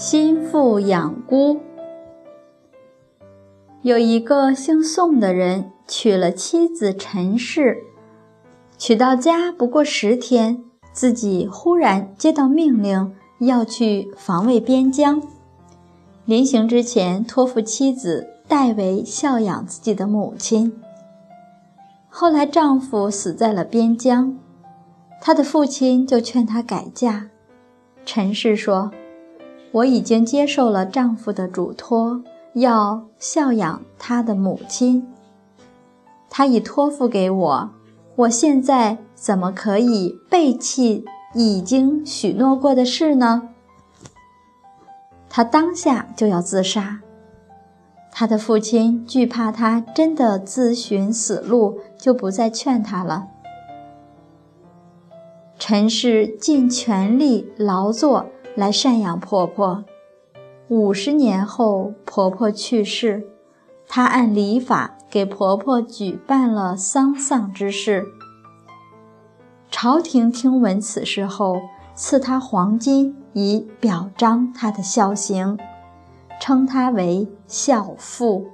心腹养孤。有一个姓宋的人娶了妻子陈氏，娶到家不过十天，自己忽然接到命令要去防卫边疆。临行之前，托付妻子代为孝养自己的母亲。后来丈夫死在了边疆，她的父亲就劝她改嫁。陈氏说。我已经接受了丈夫的嘱托，要孝养他的母亲。他已托付给我，我现在怎么可以背弃已经许诺过的事呢？他当下就要自杀。他的父亲惧怕他真的自寻死路，就不再劝他了。陈氏尽全力劳作。来赡养婆婆。五十年后，婆婆去世，她按礼法给婆婆举办了丧丧之事。朝廷听闻此事后，赐她黄金以表彰她的孝行，称她为孝妇。